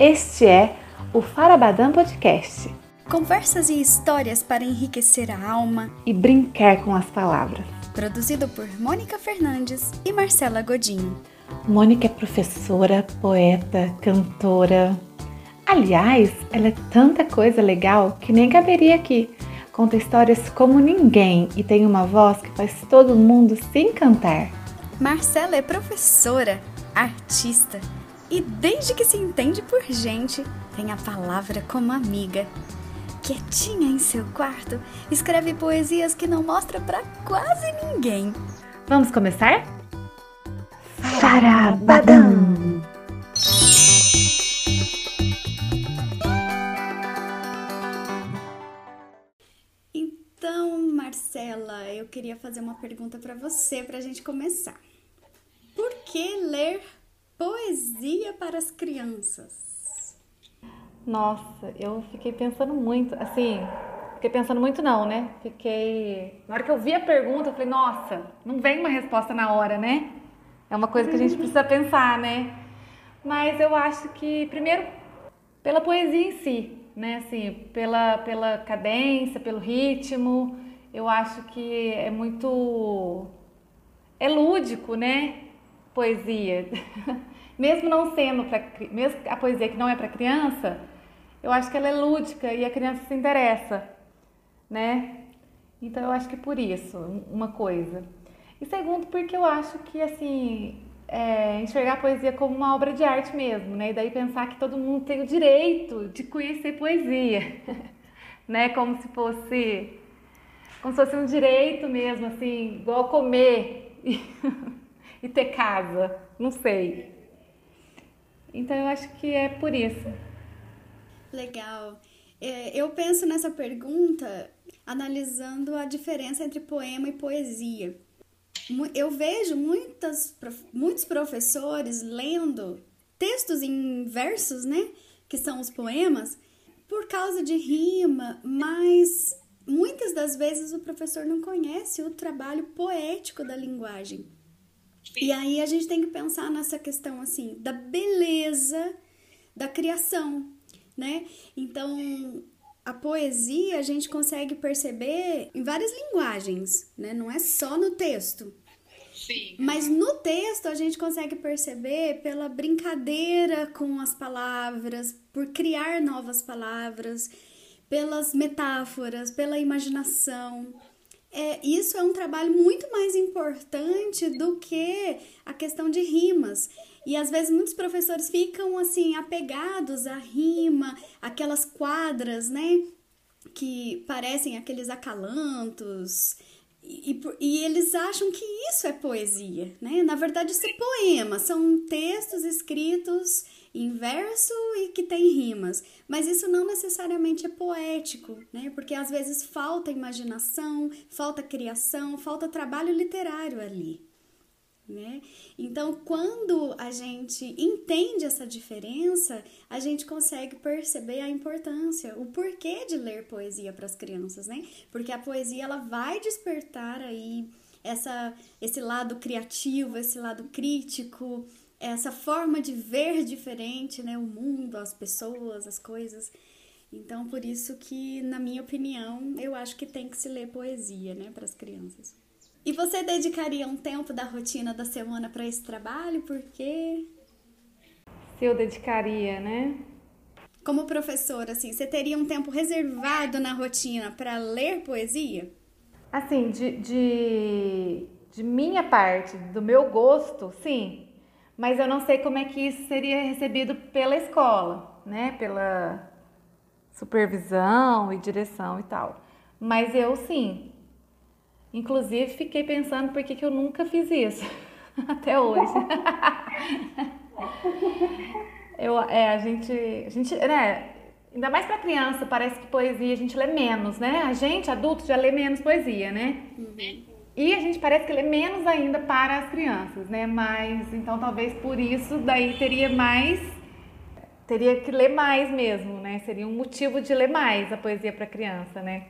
Este é o Farabadã Podcast. Conversas e histórias para enriquecer a alma e brincar com as palavras. Produzido por Mônica Fernandes e Marcela Godinho. Mônica é professora, poeta, cantora. Aliás, ela é tanta coisa legal que nem caberia aqui. Conta histórias como ninguém e tem uma voz que faz todo mundo se encantar. Marcela é professora, artista e desde que se entende por gente, tem a palavra como amiga. Quietinha em seu quarto, escreve poesias que não mostra para quase ninguém. Vamos começar? Farabadam! Então, Marcela, eu queria fazer uma pergunta para você para a gente começar. Por que ler Poesia para as crianças. Nossa, eu fiquei pensando muito, assim, fiquei pensando muito não, né? Fiquei, na hora que eu vi a pergunta, eu falei, nossa, não vem uma resposta na hora, né? É uma coisa que a gente precisa pensar, né? Mas eu acho que primeiro pela poesia em si, né? Assim, pela pela cadência, pelo ritmo, eu acho que é muito é lúdico, né? Poesia, mesmo não sendo para mesmo a poesia que não é para criança, eu acho que ela é lúdica e a criança se interessa, né? Então eu acho que por isso, uma coisa. E segundo, porque eu acho que assim, é, enxergar a poesia como uma obra de arte mesmo, né? E daí pensar que todo mundo tem o direito de conhecer poesia, né? Como se fosse como se fosse um direito mesmo, assim, igual comer. e ter casa. Não sei. Então eu acho que é por isso. Legal. É, eu penso nessa pergunta analisando a diferença entre poema e poesia. Eu vejo muitas, muitos professores lendo textos em versos, né? Que são os poemas, por causa de rima, mas muitas das vezes o professor não conhece o trabalho poético da linguagem. E aí a gente tem que pensar nessa questão assim da beleza da criação, né? Então, a poesia a gente consegue perceber em várias linguagens, né? Não é só no texto. Sim. Mas no texto a gente consegue perceber pela brincadeira com as palavras, por criar novas palavras, pelas metáforas, pela imaginação é, isso é um trabalho muito mais importante do que a questão de rimas. E às vezes muitos professores ficam assim apegados à rima, aquelas quadras, né? Que parecem aqueles acalantos. E, e, eles acham que isso é poesia, né? Na verdade, isso é poema, são textos escritos em verso e que tem rimas. Mas isso não necessariamente é poético, né? Porque às vezes falta imaginação, falta criação, falta trabalho literário ali. Né? Então, quando a gente entende essa diferença, a gente consegue perceber a importância, o porquê de ler poesia para as crianças, né? Porque a poesia ela vai despertar aí essa, esse lado criativo, esse lado crítico, essa forma de ver diferente, né, o mundo, as pessoas, as coisas. Então, por isso que, na minha opinião, eu acho que tem que se ler poesia, né, para as crianças. E você dedicaria um tempo da rotina da semana para esse trabalho? Porque se eu dedicaria, né? Como professora, assim, você teria um tempo reservado na rotina para ler poesia? Assim, de, de, de minha parte, do meu gosto, sim, mas eu não sei como é que isso seria recebido pela escola, né? Pela supervisão e direção e tal. Mas eu sim. Inclusive fiquei pensando por que, que eu nunca fiz isso até hoje. eu, é, a gente, a gente, né? Ainda mais para criança, parece que poesia a gente lê menos, né? A gente, adulto, já lê menos poesia, né? Uhum. E a gente parece que lê menos ainda para as crianças, né? Mas então talvez por isso daí teria mais teria que ler mais mesmo, né? Seria um motivo de ler mais a poesia para criança, né?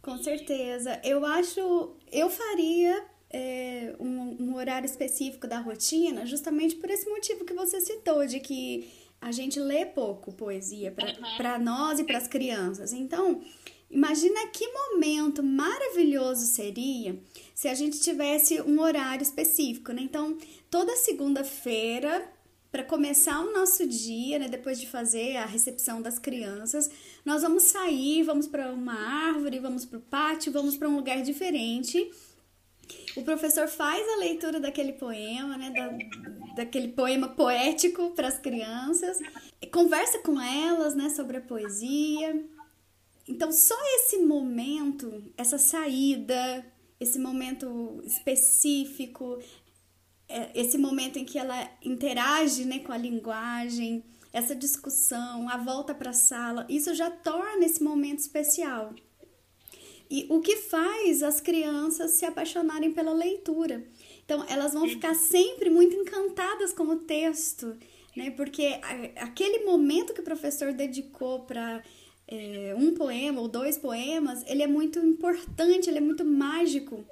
Com certeza. Eu acho, eu faria é, um, um, horário específico da rotina, justamente por esse motivo que você citou, de que a gente lê pouco poesia para nós e para as crianças. Então, imagina que momento maravilhoso seria se a gente tivesse um horário específico, né? Então, toda segunda-feira, para começar o nosso dia, né, depois de fazer a recepção das crianças, nós vamos sair, vamos para uma árvore, vamos para o pátio, vamos para um lugar diferente. O professor faz a leitura daquele poema, né, da, daquele poema poético para as crianças, conversa com elas, né, sobre a poesia. Então, só esse momento, essa saída, esse momento específico, é, esse momento em que ela interage né, com a linguagem, essa discussão, a volta para a sala, isso já torna esse momento especial. E o que faz as crianças se apaixonarem pela leitura. Então, elas vão ficar sempre muito encantadas com o texto, né? Porque aquele momento que o professor dedicou para é, um poema ou dois poemas, ele é muito importante, ele é muito mágico.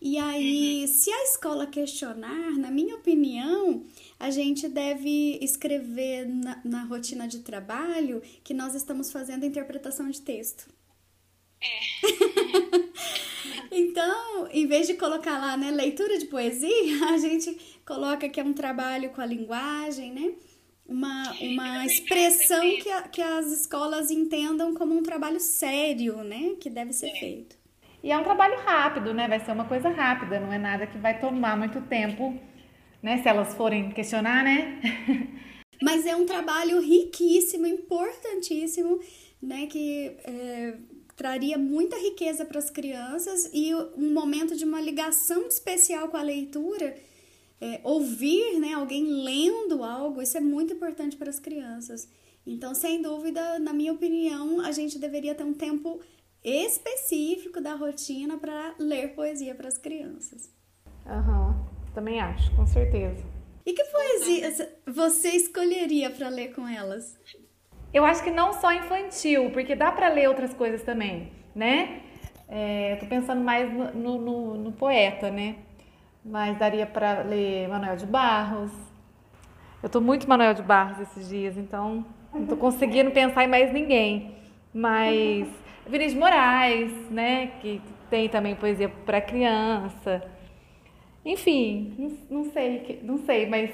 E aí, uhum. se a escola questionar, na minha opinião, a gente deve escrever na, na rotina de trabalho que nós estamos fazendo interpretação de texto. É. então, em vez de colocar lá, né, leitura de poesia, a gente coloca que é um trabalho com a linguagem, né? Uma, uma expressão que, a, que as escolas entendam como um trabalho sério, né? Que deve ser feito. E é um trabalho rápido, né? Vai ser uma coisa rápida, não é nada que vai tomar muito tempo, né? Se elas forem questionar, né? Mas é um trabalho riquíssimo, importantíssimo, né? Que é, traria muita riqueza para as crianças e um momento de uma ligação especial com a leitura. É, ouvir né, alguém lendo algo, isso é muito importante para as crianças. Então, sem dúvida, na minha opinião, a gente deveria ter um tempo específico da rotina para ler poesia para as crianças. Aham, uhum, também acho, com certeza. E que poesia você escolheria para ler com elas? Eu acho que não só infantil, porque dá para ler outras coisas também, né? É, tô pensando mais no, no, no poeta, né? Mas daria para ler Manuel de Barros. Eu tô muito Manuel de Barros esses dias, então não tô conseguindo pensar em mais ninguém. Mas Vinícius Moraes, né, que tem também poesia para criança. Enfim, não, não, sei, não sei, mas,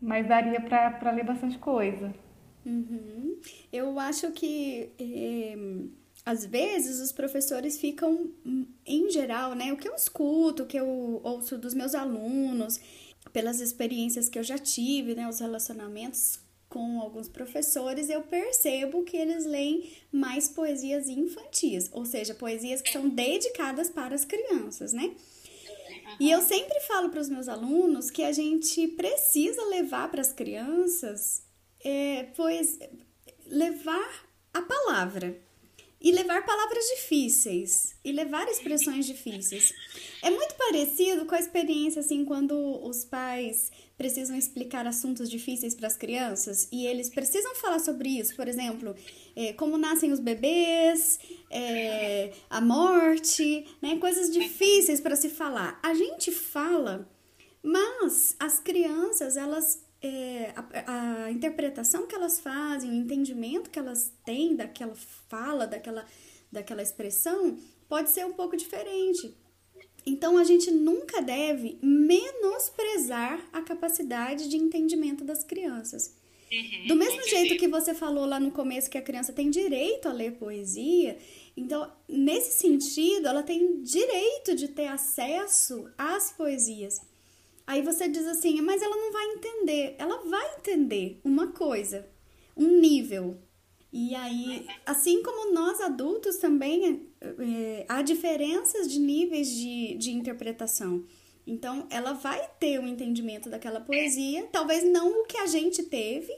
mas daria para ler bastante coisa. Uhum. Eu acho que é, às vezes os professores ficam, em geral, né? O que eu escuto, o que eu ouço dos meus alunos, pelas experiências que eu já tive, né? Os relacionamentos com alguns professores, eu percebo que eles leem mais poesias infantis, ou seja, poesias que são dedicadas para as crianças, né? E eu sempre falo para os meus alunos que a gente precisa levar para as crianças, é, pois levar a palavra e levar palavras difíceis e levar expressões difíceis. É muito parecido com a experiência assim quando os pais precisam explicar assuntos difíceis para as crianças e eles precisam falar sobre isso, por exemplo, é, como nascem os bebês, é, a morte, né, coisas difíceis para se falar. A gente fala, mas as crianças elas é, a, a, interpretação que elas fazem, o entendimento que elas têm daquela fala, daquela, daquela expressão, pode ser um pouco diferente. Então a gente nunca deve menosprezar a capacidade de entendimento das crianças. Uhum, Do mesmo jeito que você falou lá no começo que a criança tem direito a ler poesia, então nesse sentido ela tem direito de ter acesso às poesias. Aí você diz assim, mas ela não vai entender. Ela vai entender uma coisa, um nível. E aí, assim como nós adultos também, é, há diferenças de níveis de, de interpretação. Então, ela vai ter um entendimento daquela poesia, talvez não o que a gente teve,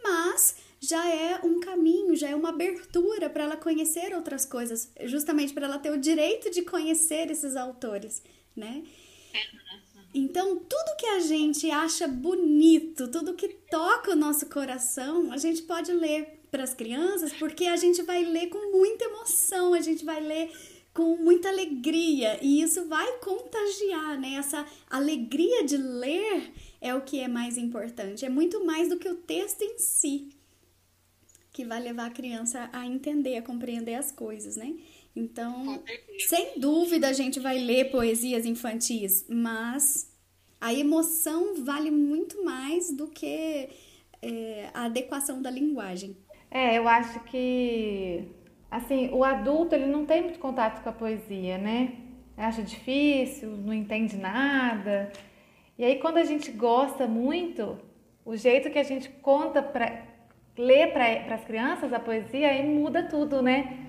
mas já é um caminho, já é uma abertura para ela conhecer outras coisas, justamente para ela ter o direito de conhecer esses autores, né? Então, tudo que a gente acha bonito, tudo que toca o nosso coração, a gente pode ler para as crianças, porque a gente vai ler com muita emoção, a gente vai ler com muita alegria e isso vai contagiar, né? Essa alegria de ler é o que é mais importante, é muito mais do que o texto em si que vai levar a criança a entender, a compreender as coisas, né? Então, sem dúvida a gente vai ler poesias infantis, mas a emoção vale muito mais do que é, a adequação da linguagem. É, eu acho que assim, o adulto ele não tem muito contato com a poesia, né? Acha difícil, não entende nada. E aí quando a gente gosta muito, o jeito que a gente conta para ler para as crianças a poesia aí muda tudo, né?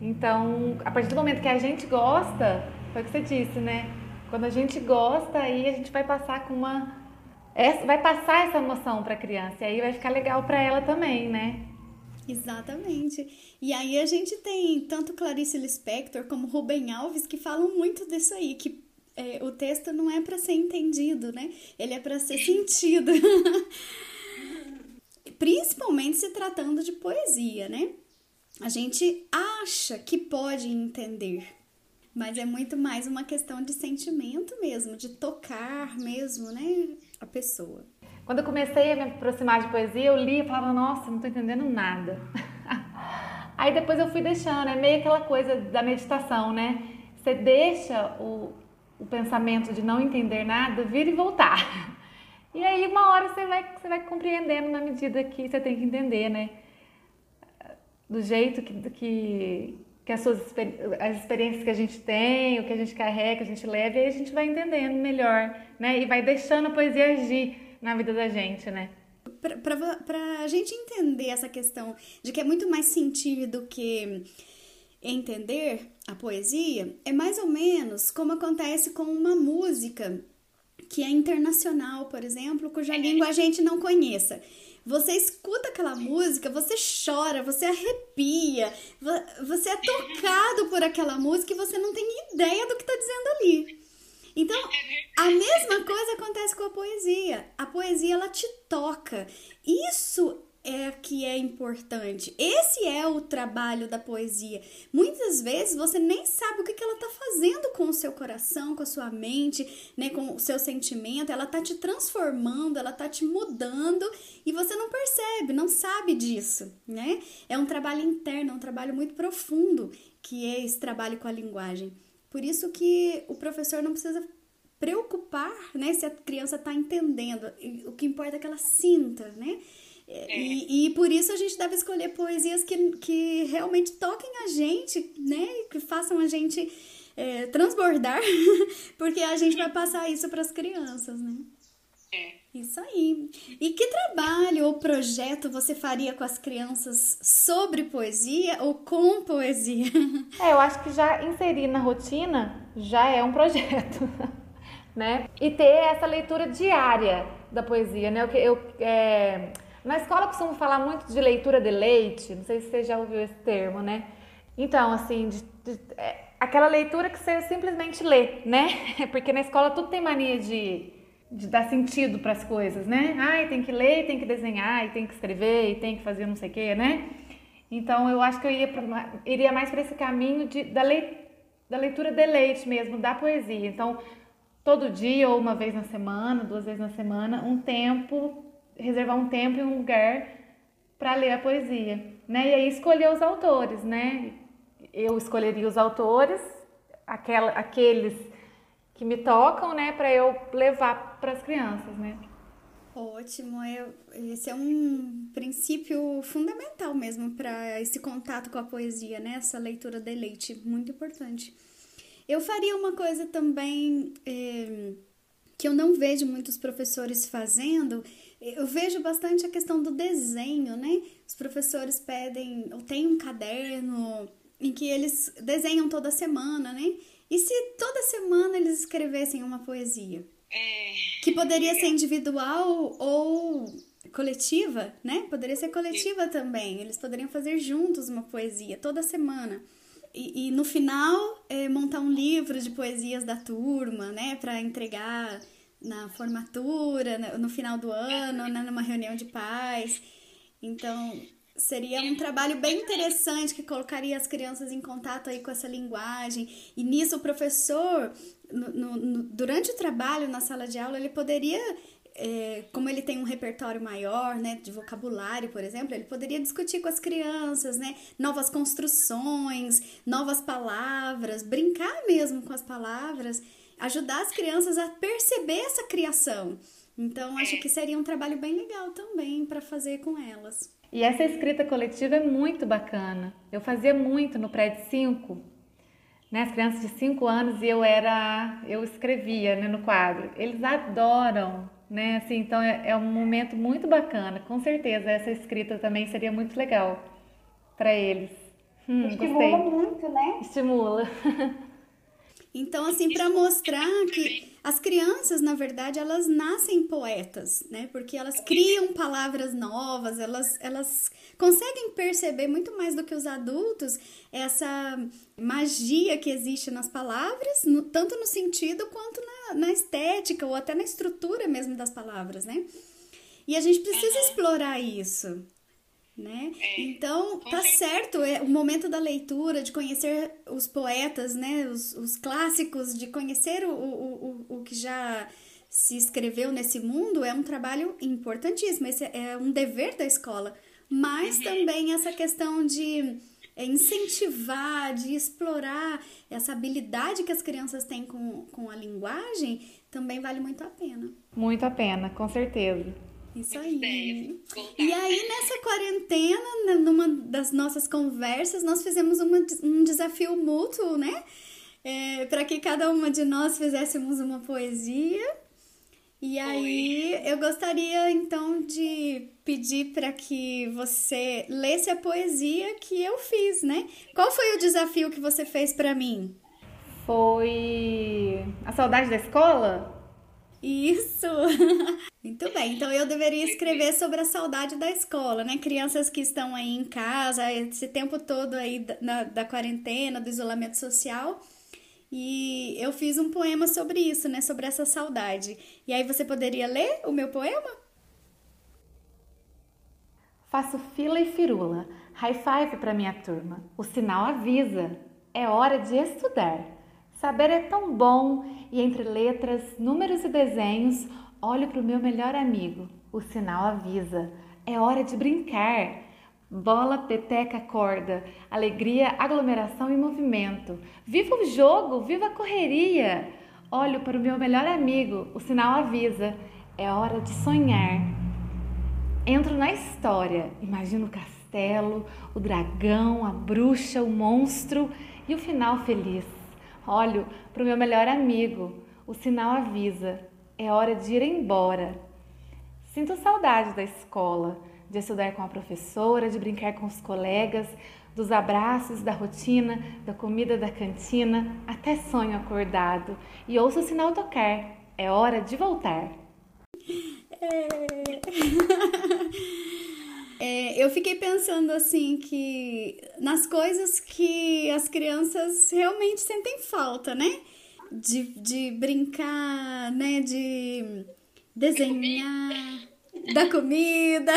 Então, a partir do momento que a gente gosta, foi o que você disse, né? Quando a gente gosta, aí a gente vai passar com uma vai passar essa emoção para a criança e aí vai ficar legal para ela também, né? Exatamente. E aí a gente tem tanto Clarice Lispector como Rubem Alves que falam muito disso aí, que é, o texto não é para ser entendido, né? Ele é para ser sentido. Principalmente se tratando de poesia, né? A gente acha que pode entender, mas é muito mais uma questão de sentimento mesmo, de tocar mesmo, né, a pessoa. Quando eu comecei a me aproximar de poesia, eu li e falava, nossa, não tô entendendo nada. Aí depois eu fui deixando, é meio aquela coisa da meditação, né? Você deixa o, o pensamento de não entender nada vir e voltar. E aí uma hora você vai, você vai compreendendo na medida que você tem que entender, né? Do jeito que, que, que as, suas, as experiências que a gente tem, o que a gente carrega, que a gente leva, e aí a gente vai entendendo melhor, né? E vai deixando a poesia agir na vida da gente, né? Para a gente entender essa questão de que é muito mais sentir do que entender a poesia, é mais ou menos como acontece com uma música que é internacional, por exemplo, cuja língua a gente não conheça. Você escuta aquela música, você chora, você arrepia, você é tocado por aquela música e você não tem ideia do que está dizendo ali. Então, a mesma coisa acontece com a poesia. A poesia ela te toca. Isso é que é importante. Esse é o trabalho da poesia. Muitas vezes você nem sabe o que, ela está fazendo com o seu coração, com a sua mente, né, com o seu sentimento. Ela está te transformando, ela está te mudando e você não percebe, não sabe disso, né? É um trabalho interno, é um trabalho muito profundo que é esse trabalho com a linguagem. Por isso que o professor não precisa preocupar, né, se a criança está entendendo. O que importa é que ela sinta, né? É. E, e por isso a gente deve escolher poesias que, que realmente toquem a gente, né? Que façam a gente é, transbordar, porque a gente vai passar isso para as crianças, né? É. Isso aí. E que trabalho ou projeto você faria com as crianças sobre poesia ou com poesia? É, eu acho que já inserir na rotina já é um projeto, né? E ter essa leitura diária da poesia, né? Eu, eu é na escola costumo falar muito de leitura de leite, não sei se você já ouviu esse termo, né? Então, assim, de, de, é, aquela leitura que você simplesmente lê, né? Porque na escola tudo tem mania de, de dar sentido para as coisas, né? Ai, tem que ler, tem que desenhar, e tem que escrever, e tem que fazer não sei o quê, né? Então, eu acho que eu ia pra, iria mais para esse caminho de, da, lei, da leitura de leite mesmo, da poesia. Então, todo dia, ou uma vez na semana, duas vezes na semana, um tempo reservar um tempo e um lugar para ler a poesia, né? E aí escolher os autores, né? Eu escolheria os autores, aquela, aqueles que me tocam, né, para eu levar para as crianças, né? Ótimo, eu, esse é um princípio fundamental mesmo para esse contato com a poesia, né? Essa leitura de leite, muito importante. Eu faria uma coisa também eh, que eu não vejo muitos professores fazendo, eu vejo bastante a questão do desenho, né? Os professores pedem, ou tem um caderno em que eles desenham toda semana, né? E se toda semana eles escrevessem uma poesia? É... Que poderia ser individual ou coletiva, né? Poderia ser coletiva também. Eles poderiam fazer juntos uma poesia toda semana. E, e no final, é, montar um livro de poesias da turma, né? Para entregar na formatura, no final do ano, né, numa reunião de pais. Então, Seria um trabalho bem interessante que colocaria as crianças em contato aí com essa linguagem. E nisso o professor, no, no, durante o trabalho na sala de aula, ele poderia é, como ele tem um repertório maior, né, de vocabulário, por exemplo, ele poderia discutir com as crianças, né, novas construções, novas palavras, brincar mesmo com as palavras, ajudar as crianças a perceber essa criação. Então, acho que seria um trabalho bem legal também para fazer com elas. E essa escrita coletiva é muito bacana. Eu fazia muito no prédio 5, né, as crianças de 5 anos e eu era, eu escrevia né, no quadro. Eles adoram, né? Assim, então é, é um momento muito bacana. Com certeza essa escrita também seria muito legal para eles. Hum, Estimula gostei. muito, né? Estimula. Então, assim, para mostrar que as crianças, na verdade, elas nascem poetas, né? Porque elas criam palavras novas, elas, elas conseguem perceber muito mais do que os adultos essa magia que existe nas palavras, no, tanto no sentido quanto na, na estética ou até na estrutura mesmo das palavras, né? E a gente precisa uhum. explorar isso né? É, então, tá certo, é o momento da leitura, de conhecer os poetas, né? Os, os clássicos, de conhecer o, o, o, o que já se escreveu nesse mundo é um trabalho importantíssimo, esse é um dever da escola. Mas uhum. também essa questão de é, incentivar, de explorar essa habilidade que as crianças têm com, com a linguagem também vale muito a pena. Muito a pena, com certeza. Isso aí. E aí, nessa quarentena, numa das nossas conversas, nós fizemos uma, um desafio mútuo, né? É, para que cada uma de nós fizéssemos uma poesia. E aí, Oi. eu gostaria então de pedir para que você lesse a poesia que eu fiz, né? Qual foi o desafio que você fez para mim? Foi a saudade da escola? Isso! Muito bem, então eu deveria escrever sobre a saudade da escola, né? Crianças que estão aí em casa, esse tempo todo aí da, da quarentena, do isolamento social. E eu fiz um poema sobre isso, né? Sobre essa saudade. E aí você poderia ler o meu poema? Faço fila e firula, high five para minha turma. O sinal avisa, é hora de estudar. Saber é tão bom e entre letras, números e desenhos, olho para o meu melhor amigo. O sinal avisa. É hora de brincar. Bola, peteca, corda, alegria, aglomeração e movimento. Viva o jogo, viva a correria. Olho para o meu melhor amigo, o sinal avisa. É hora de sonhar. Entro na história, imagino o castelo, o dragão, a bruxa, o monstro e o final feliz. Olho para o meu melhor amigo. O sinal avisa. É hora de ir embora. Sinto saudade da escola, de estudar com a professora, de brincar com os colegas, dos abraços, da rotina, da comida da cantina, até sonho acordado. E ouço o sinal tocar. É hora de voltar. É... É, eu fiquei pensando assim que nas coisas que as crianças realmente sentem falta, né? De, de brincar, né? De desenhar, da comida,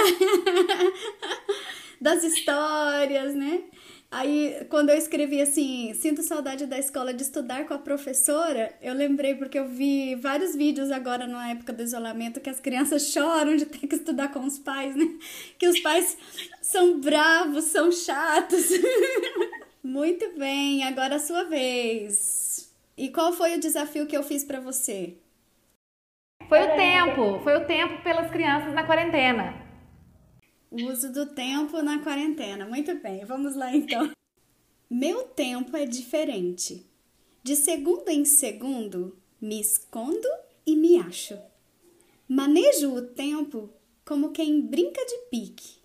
das histórias, né? Aí, quando eu escrevi assim, sinto saudade da escola de estudar com a professora, eu lembrei porque eu vi vários vídeos agora na época do isolamento que as crianças choram de ter que estudar com os pais, né? Que os pais são bravos, são chatos. Muito bem, agora a sua vez. E qual foi o desafio que eu fiz para você? Foi o tempo, foi o tempo pelas crianças na quarentena. O uso do tempo na quarentena. Muito bem, vamos lá então. Meu tempo é diferente. De segundo em segundo, me escondo e me acho. Manejo o tempo como quem brinca de pique.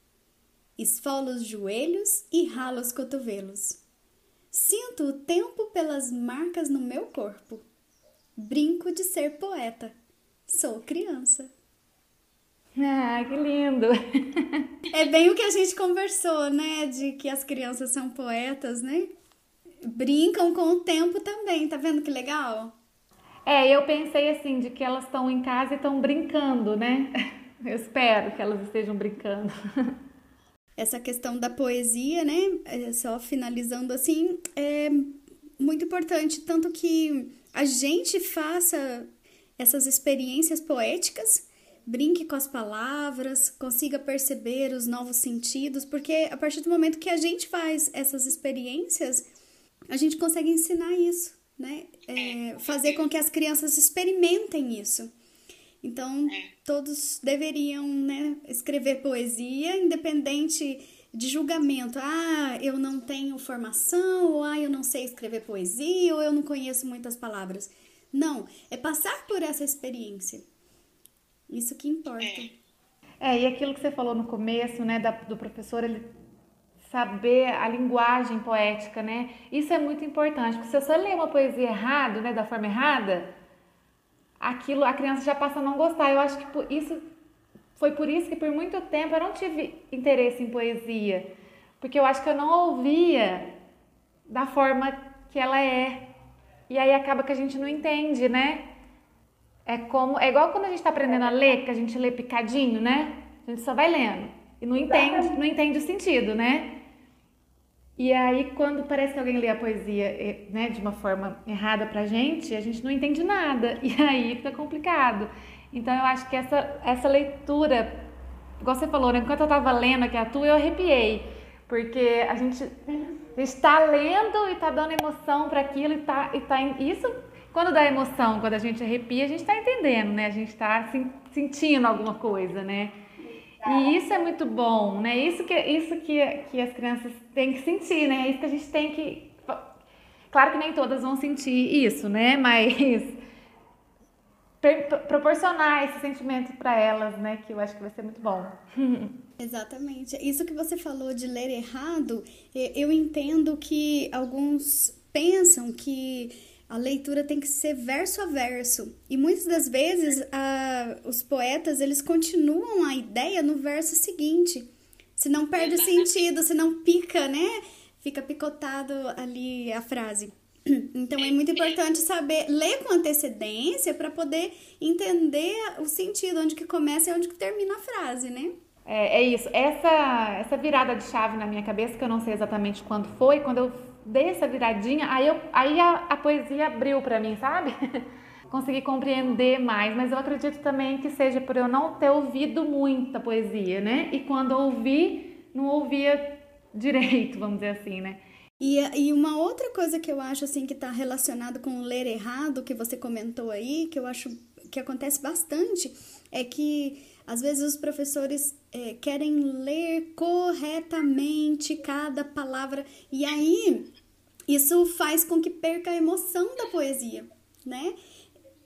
Esfolo os joelhos e ralo os cotovelos. Sinto o tempo pelas marcas no meu corpo. Brinco de ser poeta. Sou criança. Ah, que lindo! É bem o que a gente conversou, né? De que as crianças são poetas, né? Brincam com o tempo também, tá vendo que legal? É, eu pensei assim, de que elas estão em casa e estão brincando, né? Eu espero que elas estejam brincando. essa questão da poesia, né? É, só finalizando assim, é muito importante, tanto que a gente faça essas experiências poéticas, brinque com as palavras, consiga perceber os novos sentidos, porque a partir do momento que a gente faz essas experiências, a gente consegue ensinar isso, né? É, fazer com que as crianças experimentem isso. Então, todos deveriam né, escrever poesia, independente de julgamento. Ah, eu não tenho formação, ou ah, eu não sei escrever poesia, ou eu não conheço muitas palavras. Não, é passar por essa experiência. Isso que importa. É, é e aquilo que você falou no começo, né, da, do professor, ele saber a linguagem poética, né? Isso é muito importante, porque se você lê uma poesia errado, né, da forma errada, aquilo a criança já passa a não gostar. Eu acho que por isso foi por isso que por muito tempo eu não tive interesse em poesia, porque eu acho que eu não ouvia da forma que ela é. E aí acaba que a gente não entende, né? É como é igual quando a gente está aprendendo a ler, que a gente lê picadinho, né? A gente só vai lendo e não entende, não entende o sentido, né? E aí, quando parece que alguém lê a poesia eh, né, de uma forma errada pra gente, a gente não entende nada. E aí fica complicado. Então, eu acho que essa, essa leitura, igual você falou, né? Enquanto eu tava lendo aqui a tua, eu arrepiei. Porque a gente está lendo e está dando emoção para aquilo e tá, e tá isso quando dá emoção, quando a gente arrepia, a gente está entendendo, né? A gente está sentindo alguma coisa, né? E isso é muito bom, né? Isso que, isso que, que as crianças têm que sentir, né? Isso que a gente tem que. Claro que nem todas vão sentir isso, né? Mas proporcionar esse sentimento para elas, né? Que eu acho que vai ser muito bom. Exatamente. Isso que você falou de ler errado, eu entendo que alguns pensam que a leitura tem que ser verso a verso. E muitas das vezes a, os poetas eles continuam a ideia no verso seguinte. Se não perde o sentido, se não pica, né? Fica picotado ali a frase. Então é muito importante saber ler com antecedência para poder entender o sentido, onde que começa e onde que termina a frase, né? É, é isso. Essa, essa virada de chave na minha cabeça, que eu não sei exatamente quando foi, quando eu dei essa viradinha, aí, eu, aí a, a poesia abriu para mim, sabe? Consegui compreender mais, mas eu acredito também que seja por eu não ter ouvido muita poesia, né? E quando ouvi, não ouvia direito, vamos dizer assim, né? E, e uma outra coisa que eu acho assim que está relacionado com o ler errado, que você comentou aí, que eu acho que acontece bastante, é que às vezes os professores é, querem ler corretamente cada palavra e aí isso faz com que perca a emoção da poesia, né?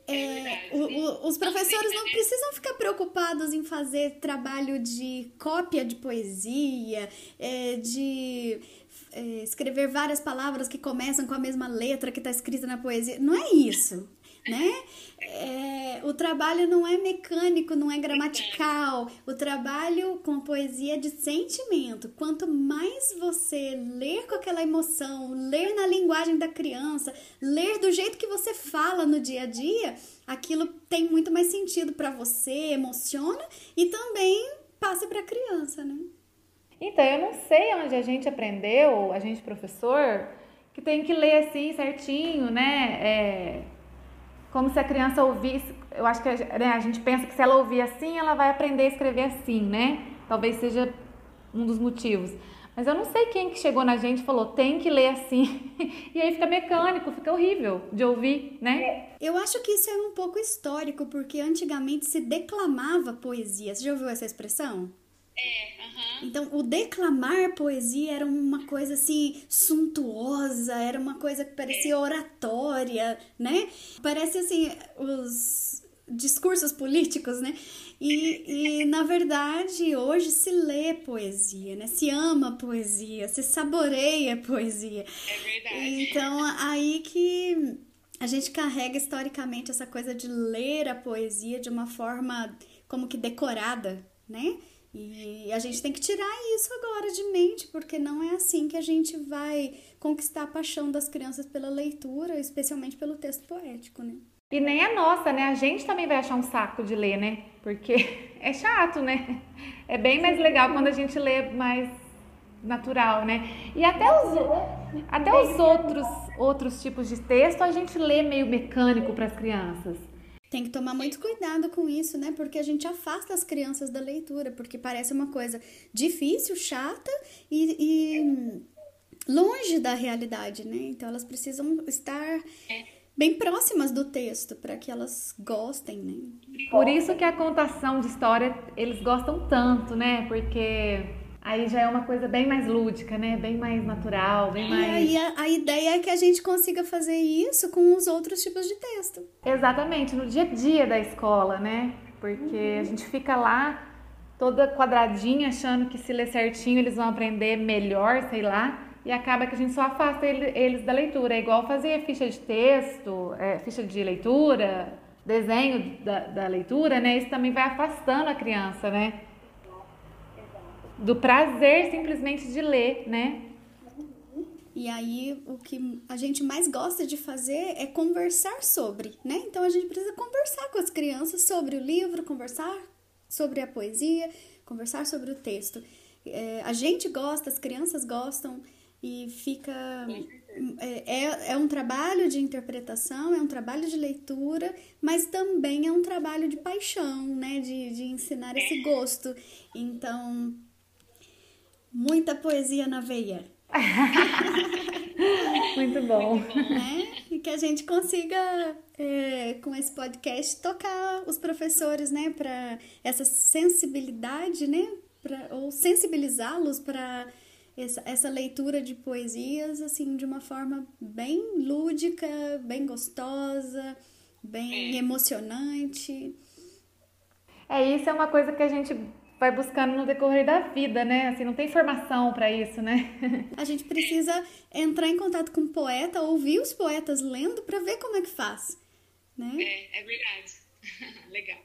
É, o, o, os professores não precisam ficar preocupados em fazer trabalho de cópia de poesia, é, de é, escrever várias palavras que começam com a mesma letra que está escrita na poesia. Não é isso né? É, o trabalho não é mecânico, não é gramatical. O trabalho com poesia é de sentimento. Quanto mais você ler com aquela emoção, ler na linguagem da criança, ler do jeito que você fala no dia a dia, aquilo tem muito mais sentido para você, emociona e também passa para a criança, né? Então, eu não sei onde a gente aprendeu, a gente professor, que tem que ler assim certinho, né? É como se a criança ouvisse. Eu acho que né, a gente pensa que se ela ouvir assim, ela vai aprender a escrever assim, né? Talvez seja um dos motivos. Mas eu não sei quem que chegou na gente e falou, tem que ler assim. e aí fica mecânico, fica horrível de ouvir, né? É. Eu acho que isso é um pouco histórico, porque antigamente se declamava poesia. Você já ouviu essa expressão? É, uhum. Então, o declamar poesia era uma coisa assim suntuosa, era uma coisa que parecia oratória, né? Parece assim os discursos políticos, né? E, e na verdade, hoje se lê poesia, né? Se ama poesia, se saboreia poesia. É verdade. Então, aí que a gente carrega historicamente essa coisa de ler a poesia de uma forma como que decorada, né? E a gente tem que tirar isso agora de mente, porque não é assim que a gente vai conquistar a paixão das crianças pela leitura, especialmente pelo texto poético, né? E nem a nossa, né? A gente também vai achar um saco de ler, né? Porque é chato, né? É bem mais legal quando a gente lê mais natural, né? E até os, até os outros, outros tipos de texto a gente lê meio mecânico para as crianças. Tem que tomar muito cuidado com isso, né? Porque a gente afasta as crianças da leitura, porque parece uma coisa difícil, chata e, e longe da realidade, né? Então elas precisam estar bem próximas do texto para que elas gostem, né? Por isso que a contação de história eles gostam tanto, né? Porque aí já é uma coisa bem mais lúdica, né? Bem mais natural, bem mais. E aí a, a ideia é que a gente consiga fazer isso com os outros tipos de texto. Exatamente, no dia a dia da escola, né? Porque a gente fica lá toda quadradinha achando que se ler certinho eles vão aprender melhor, sei lá. E acaba que a gente só afasta eles da leitura. É igual fazer ficha de texto, é, ficha de leitura, desenho da, da leitura, né? Isso também vai afastando a criança, né? Do prazer simplesmente de ler, né? E aí, o que a gente mais gosta de fazer é conversar sobre, né? Então, a gente precisa conversar com as crianças sobre o livro, conversar sobre a poesia, conversar sobre o texto. É, a gente gosta, as crianças gostam e fica. É, é, é um trabalho de interpretação, é um trabalho de leitura, mas também é um trabalho de paixão, né? De, de ensinar esse gosto. Então, muita poesia na veia. Muito bom. Né? E que a gente consiga, é, com esse podcast, tocar os professores, né? Para essa sensibilidade, né? Pra, ou sensibilizá-los para essa, essa leitura de poesias, assim, de uma forma bem lúdica, bem gostosa, bem emocionante. É, isso é uma coisa que a gente vai buscando no decorrer da vida, né? Assim, não tem formação para isso, né? A gente precisa entrar em contato com o poeta, ouvir os poetas lendo para ver como é que faz, né? É, é verdade. Legal.